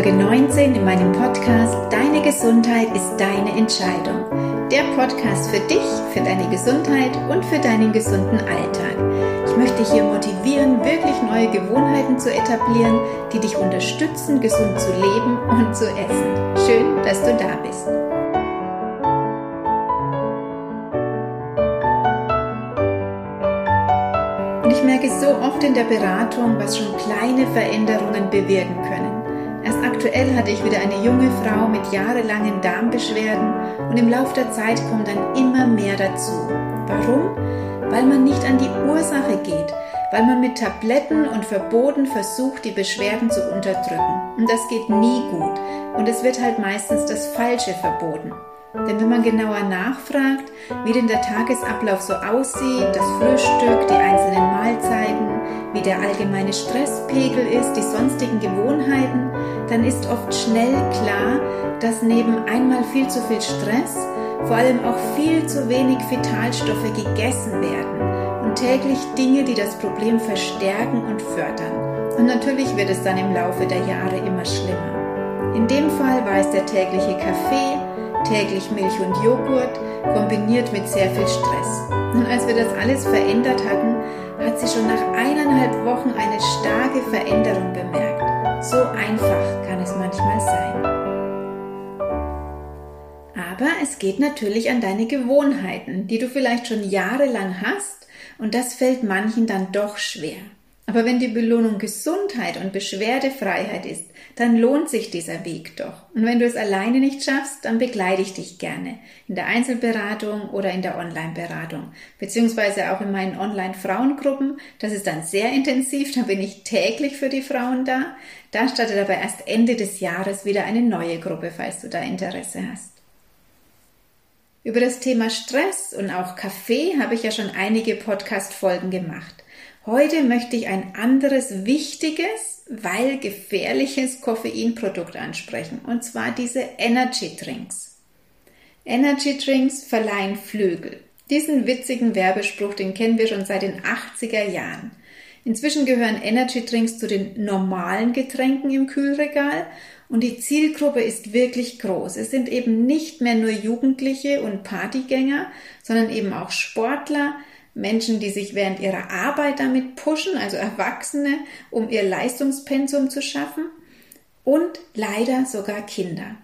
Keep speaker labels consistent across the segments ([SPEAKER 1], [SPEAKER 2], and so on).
[SPEAKER 1] Folge 19 in meinem Podcast Deine Gesundheit ist deine Entscheidung. Der Podcast für dich, für deine Gesundheit und für deinen gesunden Alltag. Ich möchte dich hier motivieren, wirklich neue Gewohnheiten zu etablieren, die dich unterstützen, gesund zu leben und zu essen. Schön, dass du da bist. Und ich merke so oft in der Beratung, was schon kleine Veränderungen bewirken können. Hatte ich wieder eine junge Frau mit jahrelangen Darmbeschwerden und im Laufe der Zeit kommt dann immer mehr dazu. Warum? Weil man nicht an die Ursache geht, weil man mit Tabletten und Verboten versucht, die Beschwerden zu unterdrücken. Und das geht nie gut. Und es wird halt meistens das Falsche verboten. Denn wenn man genauer nachfragt, wie denn der Tagesablauf so aussieht, das Frühstück, die einzelnen Mahlzeiten, wie der allgemeine Stresspegel ist, die sonstigen Gewohnheiten, dann ist oft schnell klar, dass neben einmal viel zu viel Stress vor allem auch viel zu wenig Vitalstoffe gegessen werden und täglich Dinge, die das Problem verstärken und fördern. Und natürlich wird es dann im Laufe der Jahre immer schlimmer. In dem Fall war es der tägliche Kaffee, täglich Milch und Joghurt, kombiniert mit sehr viel Stress. Und als wir das alles verändert hatten, hat sie schon nach eineinhalb Wochen eine starke Veränderung bemerkt. So einfach kann es manchmal sein. Aber es geht natürlich an deine Gewohnheiten, die du vielleicht schon jahrelang hast, und das fällt manchen dann doch schwer. Aber wenn die Belohnung Gesundheit und Beschwerdefreiheit ist, dann lohnt sich dieser Weg doch. Und wenn du es alleine nicht schaffst, dann begleite ich dich gerne in der Einzelberatung oder in der Online-Beratung, beziehungsweise auch in meinen Online-Frauengruppen. Das ist dann sehr intensiv, da bin ich täglich für die Frauen da. Da startet aber erst Ende des Jahres wieder eine neue Gruppe, falls du da Interesse hast. Über das Thema Stress und auch Kaffee habe ich ja schon einige Podcast-Folgen gemacht. Heute möchte ich ein anderes wichtiges, weil gefährliches Koffeinprodukt ansprechen, und zwar diese Energy Drinks. Energy Drinks verleihen Flügel. Diesen witzigen Werbespruch, den kennen wir schon seit den 80er Jahren. Inzwischen gehören Energy Drinks zu den normalen Getränken im Kühlregal und die Zielgruppe ist wirklich groß. Es sind eben nicht mehr nur Jugendliche und Partygänger, sondern eben auch Sportler, Menschen, die sich während ihrer Arbeit damit pushen, also Erwachsene, um ihr Leistungspensum zu schaffen und leider sogar Kinder.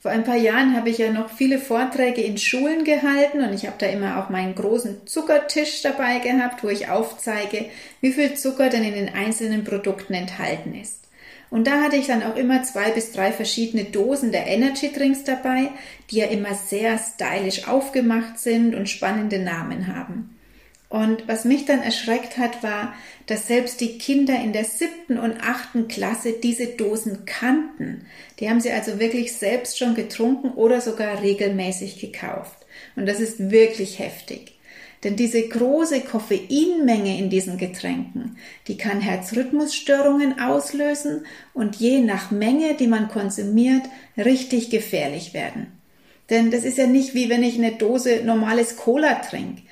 [SPEAKER 1] Vor ein paar Jahren habe ich ja noch viele Vorträge in Schulen gehalten und ich habe da immer auch meinen großen Zuckertisch dabei gehabt, wo ich aufzeige, wie viel Zucker denn in den einzelnen Produkten enthalten ist. Und da hatte ich dann auch immer zwei bis drei verschiedene Dosen der Energy Drinks dabei, die ja immer sehr stylisch aufgemacht sind und spannende Namen haben. Und was mich dann erschreckt hat, war, dass selbst die Kinder in der siebten und achten Klasse diese Dosen kannten. Die haben sie also wirklich selbst schon getrunken oder sogar regelmäßig gekauft. Und das ist wirklich heftig. Denn diese große Koffeinmenge in diesen Getränken, die kann Herzrhythmusstörungen auslösen und je nach Menge, die man konsumiert, richtig gefährlich werden. Denn das ist ja nicht wie wenn ich eine Dose normales Cola trinke,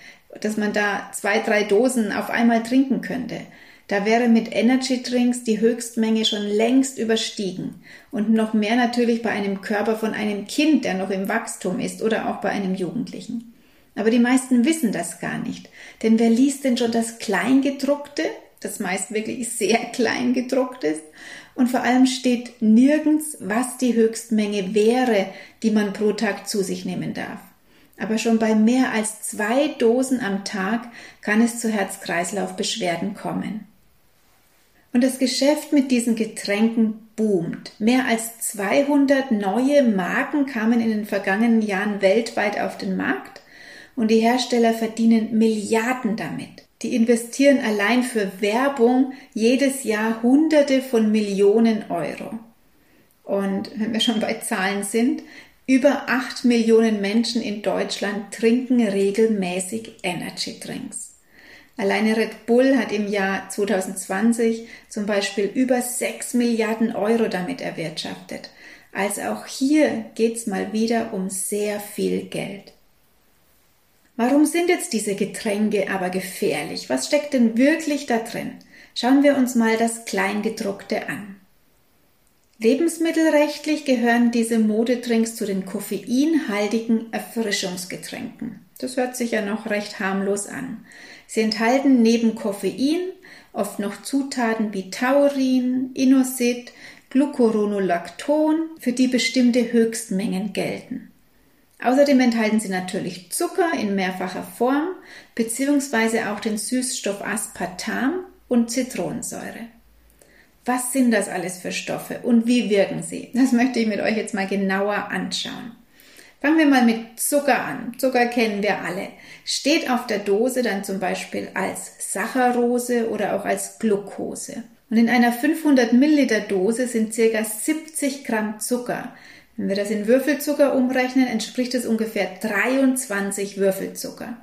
[SPEAKER 1] dass man da zwei, drei Dosen auf einmal trinken könnte. Da wäre mit Energy Drinks die Höchstmenge schon längst überstiegen. Und noch mehr natürlich bei einem Körper von einem Kind, der noch im Wachstum ist oder auch bei einem Jugendlichen. Aber die meisten wissen das gar nicht. Denn wer liest denn schon das Kleingedruckte, das meist wirklich sehr klein gedruckt ist? Und vor allem steht nirgends, was die Höchstmenge wäre, die man pro Tag zu sich nehmen darf. Aber schon bei mehr als zwei Dosen am Tag kann es zu Herz-Kreislauf-Beschwerden kommen. Und das Geschäft mit diesen Getränken boomt. Mehr als 200 neue Marken kamen in den vergangenen Jahren weltweit auf den Markt und die Hersteller verdienen Milliarden damit. Die investieren allein für Werbung jedes Jahr Hunderte von Millionen Euro. Und wenn wir schon bei Zahlen sind, über acht Millionen Menschen in Deutschland trinken regelmäßig Energy Drinks. Alleine Red Bull hat im Jahr 2020 zum Beispiel über sechs Milliarden Euro damit erwirtschaftet. Also auch hier geht's mal wieder um sehr viel Geld. Warum sind jetzt diese Getränke aber gefährlich? Was steckt denn wirklich da drin? Schauen wir uns mal das Kleingedruckte an. Lebensmittelrechtlich gehören diese Modedrinks zu den koffeinhaltigen Erfrischungsgetränken. Das hört sich ja noch recht harmlos an. Sie enthalten neben Koffein oft noch Zutaten wie Taurin, Inosid, Glucuronolacton, für die bestimmte Höchstmengen gelten. Außerdem enthalten sie natürlich Zucker in mehrfacher Form beziehungsweise auch den Süßstoff Aspartam und Zitronensäure. Was sind das alles für Stoffe und wie wirken sie? Das möchte ich mit euch jetzt mal genauer anschauen. Fangen wir mal mit Zucker an. Zucker kennen wir alle. Steht auf der Dose dann zum Beispiel als Saccharose oder auch als Glucose. Und in einer 500 Milliliter Dose sind circa 70 Gramm Zucker. Wenn wir das in Würfelzucker umrechnen, entspricht es ungefähr 23 Würfelzucker.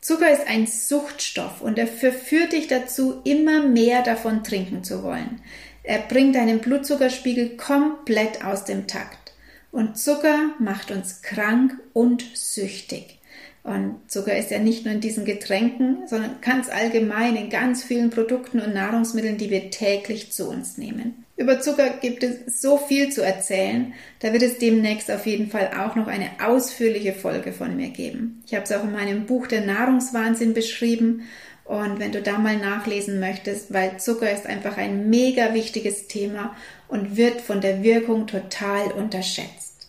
[SPEAKER 1] Zucker ist ein Suchtstoff und er verführt dich dazu, immer mehr davon trinken zu wollen. Er bringt deinen Blutzuckerspiegel komplett aus dem Takt. Und Zucker macht uns krank und süchtig. Und Zucker ist ja nicht nur in diesen Getränken, sondern ganz allgemein in ganz vielen Produkten und Nahrungsmitteln, die wir täglich zu uns nehmen. Über Zucker gibt es so viel zu erzählen, da wird es demnächst auf jeden Fall auch noch eine ausführliche Folge von mir geben. Ich habe es auch in meinem Buch Der Nahrungswahnsinn beschrieben und wenn du da mal nachlesen möchtest, weil Zucker ist einfach ein mega wichtiges Thema und wird von der Wirkung total unterschätzt.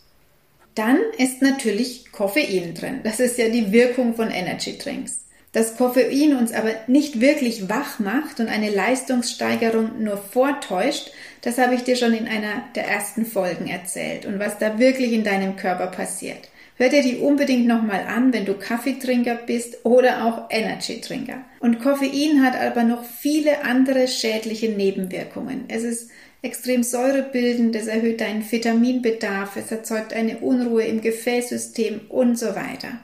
[SPEAKER 1] Dann ist natürlich Koffein drin. Das ist ja die Wirkung von Energy Drinks. Dass Koffein uns aber nicht wirklich wach macht und eine Leistungssteigerung nur vortäuscht, das habe ich dir schon in einer der ersten Folgen erzählt und was da wirklich in deinem Körper passiert. Hör dir die unbedingt nochmal an, wenn du Kaffeetrinker bist oder auch Energy-Trinker. Und Koffein hat aber noch viele andere schädliche Nebenwirkungen. Es ist extrem säurebildend, es erhöht deinen Vitaminbedarf, es erzeugt eine Unruhe im Gefäßsystem und so weiter.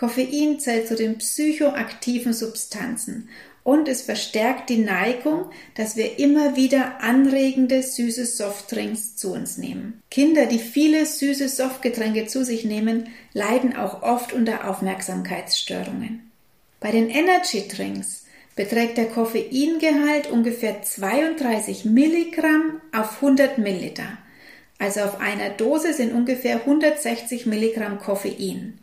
[SPEAKER 1] Koffein zählt zu den psychoaktiven Substanzen und es verstärkt die Neigung, dass wir immer wieder anregende süße Softdrinks zu uns nehmen. Kinder, die viele süße Softgetränke zu sich nehmen, leiden auch oft unter Aufmerksamkeitsstörungen. Bei den Energy Drinks beträgt der Koffeingehalt ungefähr 32 Milligramm auf 100 Milliliter. Also auf einer Dose sind ungefähr 160 Milligramm Koffein.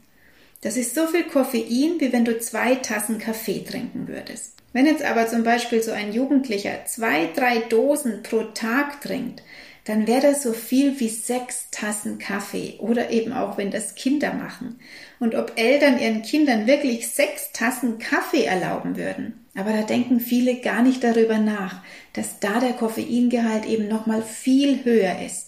[SPEAKER 1] Das ist so viel Koffein, wie wenn du zwei Tassen Kaffee trinken würdest. Wenn jetzt aber zum Beispiel so ein Jugendlicher zwei, drei Dosen pro Tag trinkt, dann wäre das so viel wie sechs Tassen Kaffee oder eben auch, wenn das Kinder machen. Und ob Eltern ihren Kindern wirklich sechs Tassen Kaffee erlauben würden. Aber da denken viele gar nicht darüber nach, dass da der Koffeingehalt eben nochmal viel höher ist.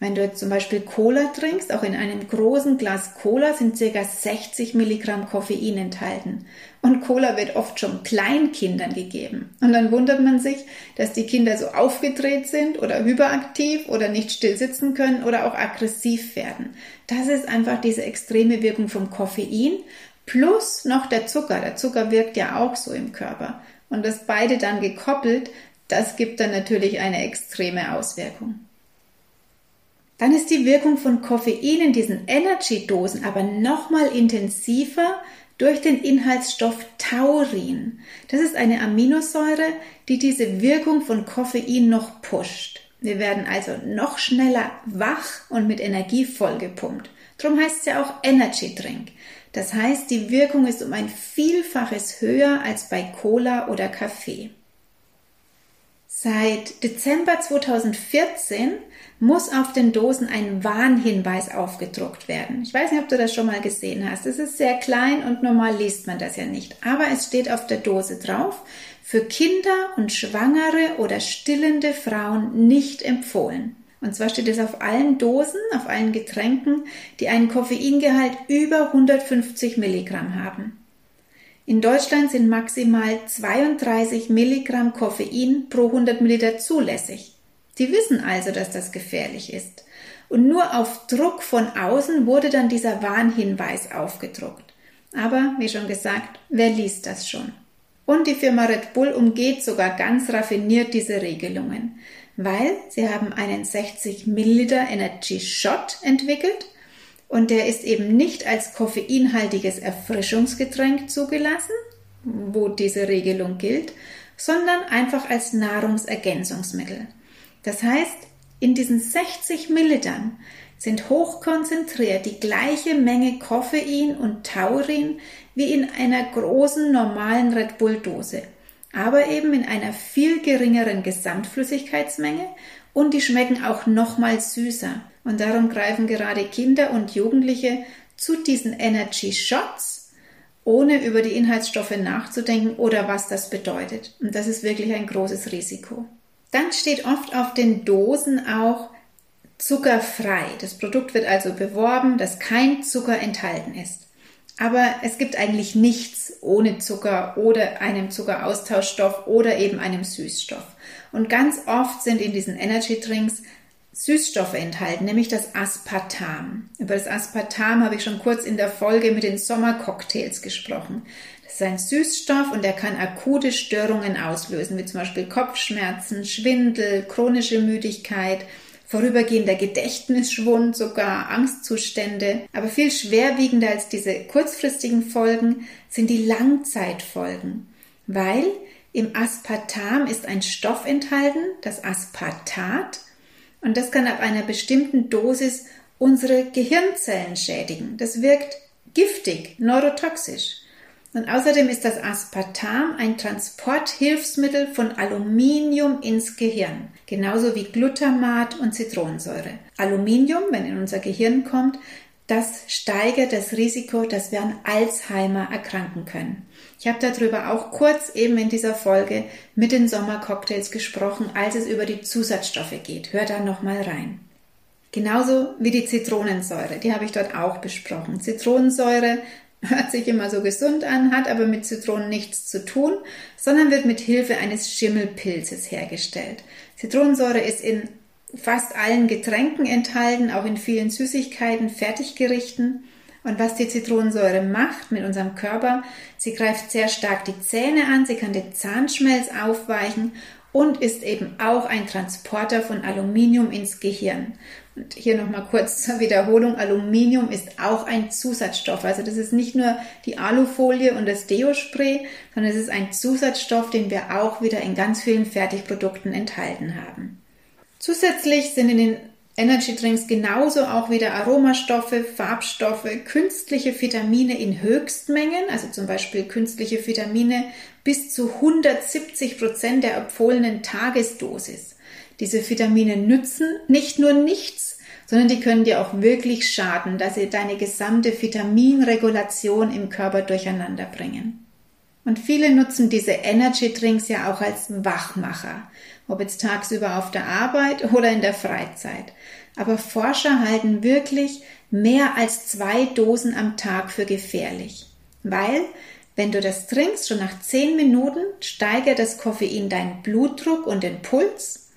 [SPEAKER 1] Wenn du jetzt zum Beispiel Cola trinkst, auch in einem großen Glas Cola sind ca. 60 Milligramm Koffein enthalten. Und Cola wird oft schon Kleinkindern gegeben. Und dann wundert man sich, dass die Kinder so aufgedreht sind oder hyperaktiv oder nicht still sitzen können oder auch aggressiv werden. Das ist einfach diese extreme Wirkung vom Koffein plus noch der Zucker. Der Zucker wirkt ja auch so im Körper. Und das beide dann gekoppelt, das gibt dann natürlich eine extreme Auswirkung. Dann ist die Wirkung von Koffein in diesen Energy-Dosen aber nochmal intensiver durch den Inhaltsstoff Taurin. Das ist eine Aminosäure, die diese Wirkung von Koffein noch pusht. Wir werden also noch schneller wach und mit Energie vollgepumpt. Drum heißt es ja auch Energy Drink. Das heißt, die Wirkung ist um ein Vielfaches höher als bei Cola oder Kaffee. Seit Dezember 2014 muss auf den Dosen ein Warnhinweis aufgedruckt werden. Ich weiß nicht, ob du das schon mal gesehen hast. Es ist sehr klein und normal liest man das ja nicht. Aber es steht auf der Dose drauf, für Kinder und Schwangere oder stillende Frauen nicht empfohlen. Und zwar steht es auf allen Dosen, auf allen Getränken, die einen Koffeingehalt über 150 Milligramm haben. In Deutschland sind maximal 32 Milligramm Koffein pro 100 Milliliter zulässig. Die wissen also, dass das gefährlich ist. Und nur auf Druck von außen wurde dann dieser Warnhinweis aufgedruckt. Aber, wie schon gesagt, wer liest das schon? Und die Firma Red Bull umgeht sogar ganz raffiniert diese Regelungen weil sie haben einen 60 Milliliter Energy Shot entwickelt und der ist eben nicht als koffeinhaltiges Erfrischungsgetränk zugelassen, wo diese Regelung gilt, sondern einfach als Nahrungsergänzungsmittel. Das heißt, In diesen 60 Millilitern sind hochkonzentriert die gleiche Menge Koffein und Taurin wie in einer großen normalen Red Bull Dose, aber eben in einer viel geringeren Gesamtflüssigkeitsmenge und die schmecken auch nochmal süßer. Und darum greifen gerade Kinder und Jugendliche zu diesen Energy Shots, ohne über die Inhaltsstoffe nachzudenken oder was das bedeutet. Und das ist wirklich ein großes Risiko. Dann steht oft auf den Dosen auch zuckerfrei. Das Produkt wird also beworben, dass kein Zucker enthalten ist. Aber es gibt eigentlich nichts ohne Zucker oder einem Zuckeraustauschstoff oder eben einem Süßstoff. Und ganz oft sind in diesen Energy Drinks Süßstoffe enthalten, nämlich das Aspartam. Über das Aspartam habe ich schon kurz in der Folge mit den Sommercocktails gesprochen. Das ist ein Süßstoff und der kann akute Störungen auslösen, wie zum Beispiel Kopfschmerzen, Schwindel, chronische Müdigkeit, vorübergehender Gedächtnisschwund, sogar Angstzustände. Aber viel schwerwiegender als diese kurzfristigen Folgen sind die Langzeitfolgen, weil im Aspartam ist ein Stoff enthalten, das Aspartat, und das kann ab einer bestimmten Dosis unsere Gehirnzellen schädigen. Das wirkt giftig, neurotoxisch. Und außerdem ist das Aspartam ein Transporthilfsmittel von Aluminium ins Gehirn, genauso wie Glutamat und Zitronensäure. Aluminium, wenn in unser Gehirn kommt, das steigert das Risiko, dass wir an Alzheimer erkranken können. Ich habe darüber auch kurz eben in dieser Folge mit den Sommercocktails gesprochen, als es über die Zusatzstoffe geht. Hör da nochmal rein. Genauso wie die Zitronensäure, die habe ich dort auch besprochen. Zitronensäure hört sich immer so gesund an, hat aber mit Zitronen nichts zu tun, sondern wird mit Hilfe eines Schimmelpilzes hergestellt. Zitronensäure ist in fast allen Getränken enthalten, auch in vielen Süßigkeiten, Fertiggerichten. Und was die Zitronensäure macht mit unserem Körper, sie greift sehr stark die Zähne an, sie kann den Zahnschmelz aufweichen und ist eben auch ein Transporter von Aluminium ins Gehirn. Und hier nochmal kurz zur Wiederholung. Aluminium ist auch ein Zusatzstoff. Also das ist nicht nur die Alufolie und das Deo-Spray, sondern es ist ein Zusatzstoff, den wir auch wieder in ganz vielen Fertigprodukten enthalten haben. Zusätzlich sind in den Energy Drinks genauso auch wieder Aromastoffe, Farbstoffe, künstliche Vitamine in Höchstmengen, also zum Beispiel künstliche Vitamine bis zu 170 Prozent der empfohlenen Tagesdosis. Diese Vitamine nützen nicht nur nichts, sondern die können dir auch wirklich schaden, dass sie deine gesamte Vitaminregulation im Körper durcheinander bringen. Und viele nutzen diese Energy Drinks ja auch als Wachmacher ob jetzt tagsüber auf der Arbeit oder in der Freizeit. Aber Forscher halten wirklich mehr als zwei Dosen am Tag für gefährlich, weil wenn du das trinkst, schon nach zehn Minuten steigert das Koffein deinen Blutdruck und den Puls.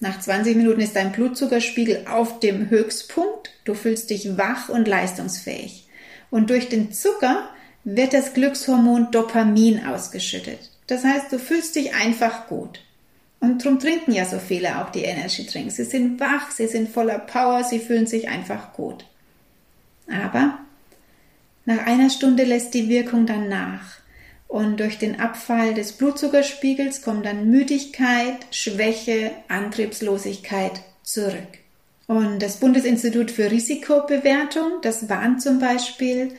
[SPEAKER 1] Nach 20 Minuten ist dein Blutzuckerspiegel auf dem Höchstpunkt. Du fühlst dich wach und leistungsfähig. Und durch den Zucker wird das Glückshormon Dopamin ausgeschüttet. Das heißt, du fühlst dich einfach gut. Und darum trinken ja so viele auch die Energy Drinks. Sie sind wach, sie sind voller Power, sie fühlen sich einfach gut. Aber nach einer Stunde lässt die Wirkung dann nach. Und durch den Abfall des Blutzuckerspiegels kommt dann Müdigkeit, Schwäche, Antriebslosigkeit zurück. Und das Bundesinstitut für Risikobewertung, das warnt zum Beispiel,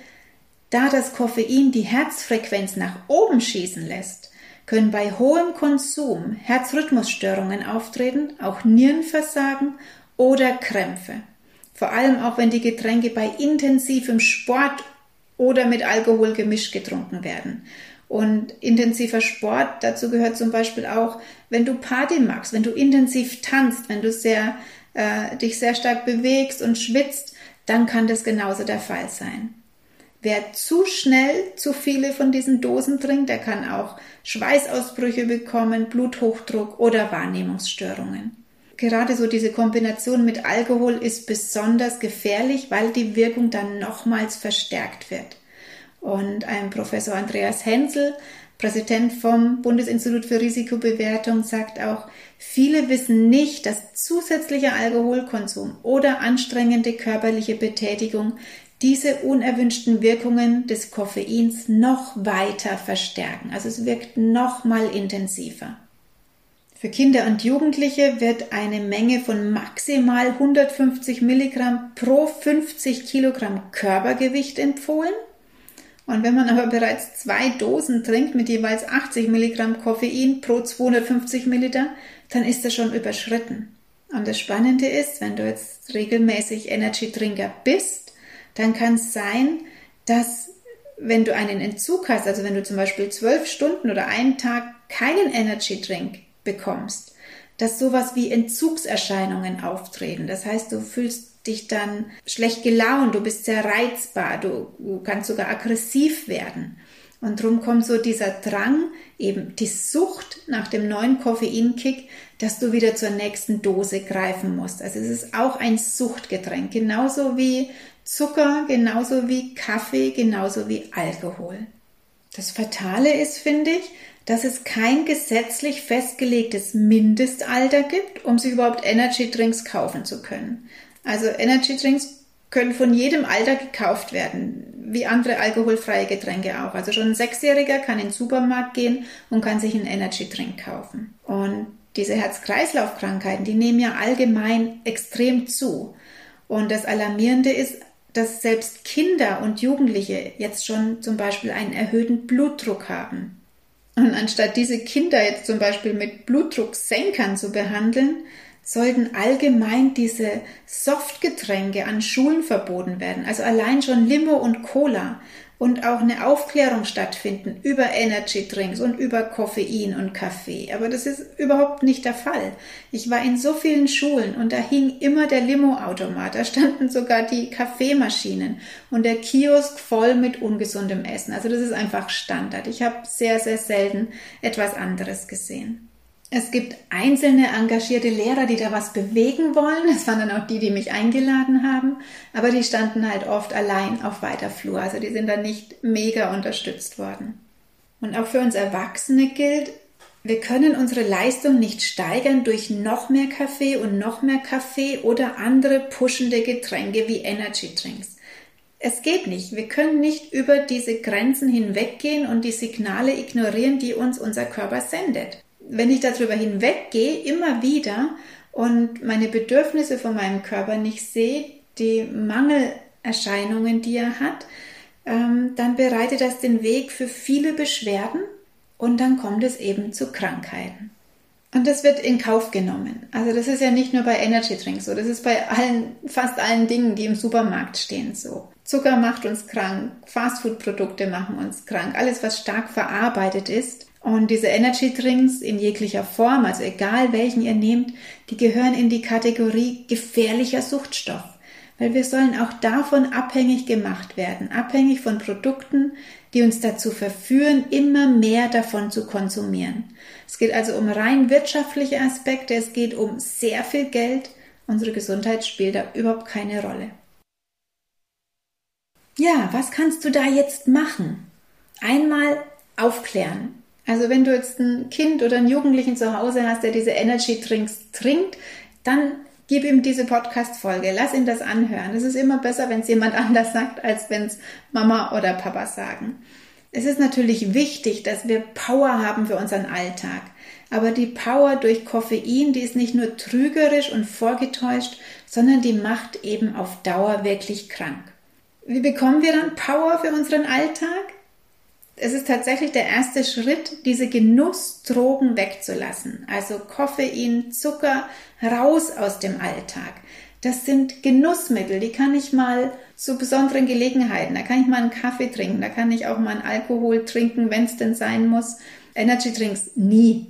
[SPEAKER 1] da das Koffein die Herzfrequenz nach oben schießen lässt, können bei hohem Konsum Herzrhythmusstörungen auftreten, auch Nierenversagen oder Krämpfe. Vor allem auch wenn die Getränke bei intensivem Sport oder mit Alkohol gemischt getrunken werden. Und intensiver Sport, dazu gehört zum Beispiel auch, wenn du Party magst, wenn du intensiv tanzt, wenn du sehr, äh, dich sehr stark bewegst und schwitzt, dann kann das genauso der Fall sein. Wer zu schnell zu viele von diesen Dosen trinkt, der kann auch Schweißausbrüche bekommen, Bluthochdruck oder Wahrnehmungsstörungen. Gerade so diese Kombination mit Alkohol ist besonders gefährlich, weil die Wirkung dann nochmals verstärkt wird. Und ein Professor Andreas Hensel, Präsident vom Bundesinstitut für Risikobewertung, sagt auch, viele wissen nicht, dass zusätzlicher Alkoholkonsum oder anstrengende körperliche Betätigung diese unerwünschten Wirkungen des Koffeins noch weiter verstärken. Also es wirkt noch mal intensiver. Für Kinder und Jugendliche wird eine Menge von maximal 150 Milligramm pro 50 Kilogramm Körpergewicht empfohlen. Und wenn man aber bereits zwei Dosen trinkt mit jeweils 80 Milligramm Koffein pro 250 Milliliter, dann ist das schon überschritten. Und das Spannende ist, wenn du jetzt regelmäßig Energy Drinker bist, dann kann es sein, dass wenn du einen Entzug hast, also wenn du zum Beispiel zwölf Stunden oder einen Tag keinen Energy Drink bekommst, dass sowas wie Entzugserscheinungen auftreten. Das heißt, du fühlst dich dann schlecht gelaunt, du bist sehr reizbar, du, du kannst sogar aggressiv werden. Und darum kommt so dieser Drang, eben die Sucht nach dem neuen Koffeinkick, dass du wieder zur nächsten Dose greifen musst. Also es ist auch ein Suchtgetränk, genauso wie Zucker, genauso wie Kaffee, genauso wie Alkohol. Das Fatale ist, finde ich, dass es kein gesetzlich festgelegtes Mindestalter gibt, um sich überhaupt Energy Drinks kaufen zu können. Also Energy Drinks können von jedem Alter gekauft werden, wie andere alkoholfreie Getränke auch. Also schon ein Sechsjähriger kann in den Supermarkt gehen und kann sich einen Energy Drink kaufen. Und diese Herz-Kreislauf-Krankheiten, die nehmen ja allgemein extrem zu. Und das Alarmierende ist, dass selbst Kinder und Jugendliche jetzt schon zum Beispiel einen erhöhten Blutdruck haben. Und anstatt diese Kinder jetzt zum Beispiel mit Blutdrucksenkern zu behandeln, sollten allgemein diese Softgetränke an Schulen verboten werden. Also allein schon Limo und Cola und auch eine Aufklärung stattfinden über Energy Drinks und über Koffein und Kaffee. Aber das ist überhaupt nicht der Fall. Ich war in so vielen Schulen und da hing immer der Limo-Automat, da standen sogar die Kaffeemaschinen und der Kiosk voll mit ungesundem Essen. Also das ist einfach Standard. Ich habe sehr, sehr selten etwas anderes gesehen. Es gibt einzelne engagierte Lehrer, die da was bewegen wollen. Das waren dann auch die, die mich eingeladen haben. Aber die standen halt oft allein auf weiter Flur. Also die sind dann nicht mega unterstützt worden. Und auch für uns Erwachsene gilt, wir können unsere Leistung nicht steigern durch noch mehr Kaffee und noch mehr Kaffee oder andere pushende Getränke wie Energy Drinks. Es geht nicht. Wir können nicht über diese Grenzen hinweggehen und die Signale ignorieren, die uns unser Körper sendet wenn ich darüber hinweggehe, immer wieder und meine Bedürfnisse von meinem Körper nicht sehe, die Mangelerscheinungen, die er hat, ähm, dann bereitet das den Weg für viele Beschwerden und dann kommt es eben zu Krankheiten. Und das wird in Kauf genommen. Also das ist ja nicht nur bei Energy Drinks so, das ist bei allen, fast allen Dingen, die im Supermarkt stehen so. Zucker macht uns krank, Fastfood-Produkte machen uns krank, alles was stark verarbeitet ist, und diese Energy Drinks in jeglicher Form, also egal welchen ihr nehmt, die gehören in die Kategorie gefährlicher Suchtstoff. Weil wir sollen auch davon abhängig gemacht werden, abhängig von Produkten, die uns dazu verführen, immer mehr davon zu konsumieren. Es geht also um rein wirtschaftliche Aspekte, es geht um sehr viel Geld. Unsere Gesundheit spielt da überhaupt keine Rolle. Ja, was kannst du da jetzt machen? Einmal aufklären. Also wenn du jetzt ein Kind oder einen Jugendlichen zu Hause hast, der diese Energy Drinks trinkt, dann gib ihm diese Podcast-Folge, lass ihn das anhören. Es ist immer besser, wenn es jemand anders sagt, als wenn es Mama oder Papa sagen. Es ist natürlich wichtig, dass wir Power haben für unseren Alltag. Aber die Power durch Koffein, die ist nicht nur trügerisch und vorgetäuscht, sondern die macht eben auf Dauer wirklich krank. Wie bekommen wir dann Power für unseren Alltag? Es ist tatsächlich der erste Schritt, diese Genussdrogen wegzulassen. Also Koffein, Zucker raus aus dem Alltag. Das sind Genussmittel, die kann ich mal zu besonderen Gelegenheiten, da kann ich mal einen Kaffee trinken, da kann ich auch mal einen Alkohol trinken, wenn es denn sein muss. Energy Drinks nie.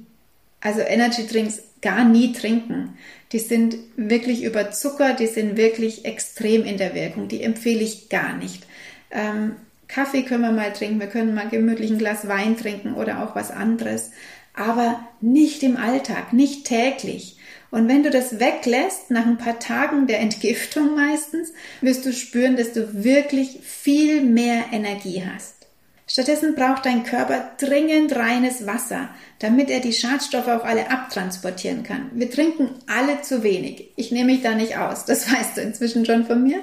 [SPEAKER 1] Also Energy Drinks gar nie trinken. Die sind wirklich über Zucker, die sind wirklich extrem in der Wirkung. Die empfehle ich gar nicht. Ähm, Kaffee können wir mal trinken, wir können mal gemütlich ein Glas Wein trinken oder auch was anderes, aber nicht im Alltag, nicht täglich. Und wenn du das weglässt, nach ein paar Tagen der Entgiftung meistens, wirst du spüren, dass du wirklich viel mehr Energie hast. Stattdessen braucht dein Körper dringend reines Wasser, damit er die Schadstoffe auch alle abtransportieren kann. Wir trinken alle zu wenig. Ich nehme mich da nicht aus, das weißt du inzwischen schon von mir.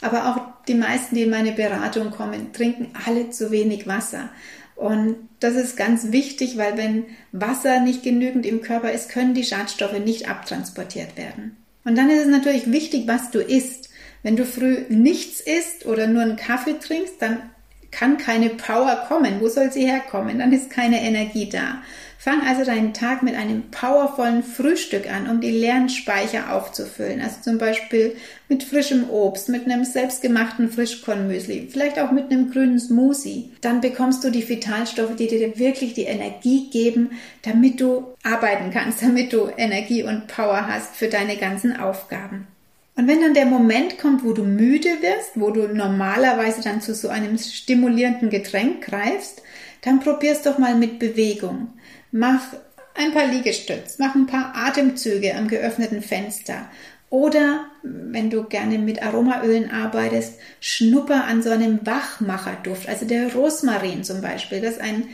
[SPEAKER 1] Aber auch die meisten, die in meine Beratung kommen, trinken alle zu wenig Wasser. Und das ist ganz wichtig, weil wenn Wasser nicht genügend im Körper ist, können die Schadstoffe nicht abtransportiert werden. Und dann ist es natürlich wichtig, was du isst. Wenn du früh nichts isst oder nur einen Kaffee trinkst, dann kann keine Power kommen. Wo soll sie herkommen? Dann ist keine Energie da. Fang also deinen Tag mit einem powervollen Frühstück an, um die leeren Speicher aufzufüllen. Also zum Beispiel mit frischem Obst, mit einem selbstgemachten Frischkornmüsli, vielleicht auch mit einem grünen Smoothie. Dann bekommst du die Vitalstoffe, die dir wirklich die Energie geben, damit du arbeiten kannst, damit du Energie und Power hast für deine ganzen Aufgaben. Und wenn dann der Moment kommt, wo du müde wirst, wo du normalerweise dann zu so einem stimulierenden Getränk greifst, dann probier's doch mal mit Bewegung. Mach ein paar Liegestütz, mach ein paar Atemzüge am geöffneten Fenster. Oder wenn du gerne mit Aromaölen arbeitest, schnupper an so einem Wachmacherduft, also der Rosmarin zum Beispiel, das ist ein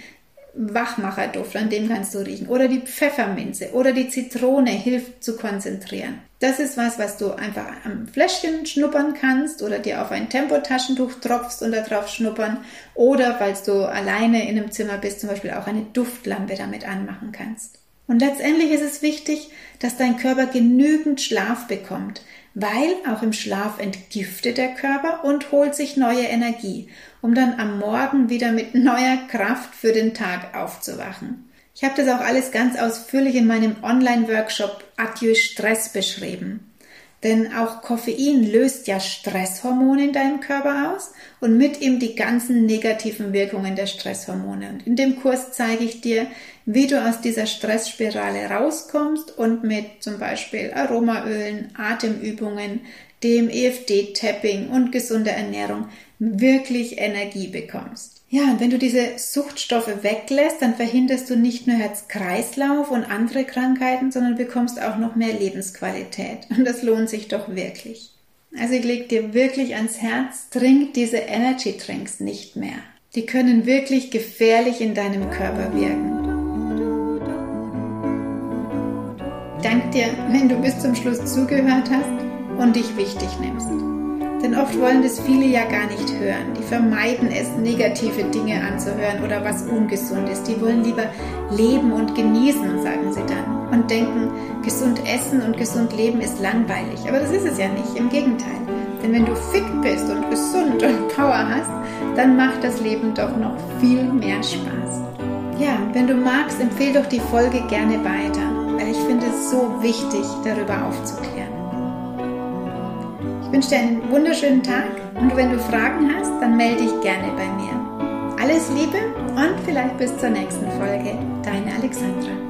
[SPEAKER 1] Wachmacherduft, an dem kannst du riechen. Oder die Pfefferminze oder die Zitrone hilft zu konzentrieren. Das ist was, was du einfach am Fläschchen schnuppern kannst oder dir auf ein Tempotaschentuch tropfst und darauf schnuppern. Oder falls du alleine in einem Zimmer bist, zum Beispiel auch eine Duftlampe damit anmachen kannst. Und letztendlich ist es wichtig, dass dein Körper genügend Schlaf bekommt, weil auch im Schlaf entgiftet der Körper und holt sich neue Energie, um dann am Morgen wieder mit neuer Kraft für den Tag aufzuwachen. Ich habe das auch alles ganz ausführlich in meinem Online-Workshop Adieu Stress beschrieben. Denn auch Koffein löst ja Stresshormone in deinem Körper aus und mit ihm die ganzen negativen Wirkungen der Stresshormone. Und in dem Kurs zeige ich dir, wie du aus dieser Stressspirale rauskommst und mit zum Beispiel Aromaölen, Atemübungen, dem EFD-Tapping und gesunder Ernährung wirklich Energie bekommst. Ja, und wenn du diese Suchtstoffe weglässt, dann verhinderst du nicht nur Herz-Kreislauf und andere Krankheiten, sondern bekommst auch noch mehr Lebensqualität. Und das lohnt sich doch wirklich. Also ich lege dir wirklich ans Herz, trink diese Energy Drinks nicht mehr. Die können wirklich gefährlich in deinem Körper wirken. Dank dir, wenn du bis zum Schluss zugehört hast und dich wichtig nimmst. Denn oft wollen das viele ja gar nicht hören. Die vermeiden es, negative Dinge anzuhören oder was ungesund ist. Die wollen lieber leben und genießen, sagen sie dann. Und denken, gesund essen und gesund leben ist langweilig. Aber das ist es ja nicht. Im Gegenteil. Denn wenn du fit bist und gesund und Power hast, dann macht das Leben doch noch viel mehr Spaß. Ja, wenn du magst, empfehle doch die Folge gerne weiter, weil ich finde es so wichtig, darüber aufzuklären wünsche dir einen wunderschönen Tag und wenn du Fragen hast, dann melde dich gerne bei mir. Alles Liebe und vielleicht bis zur nächsten Folge. Deine Alexandra.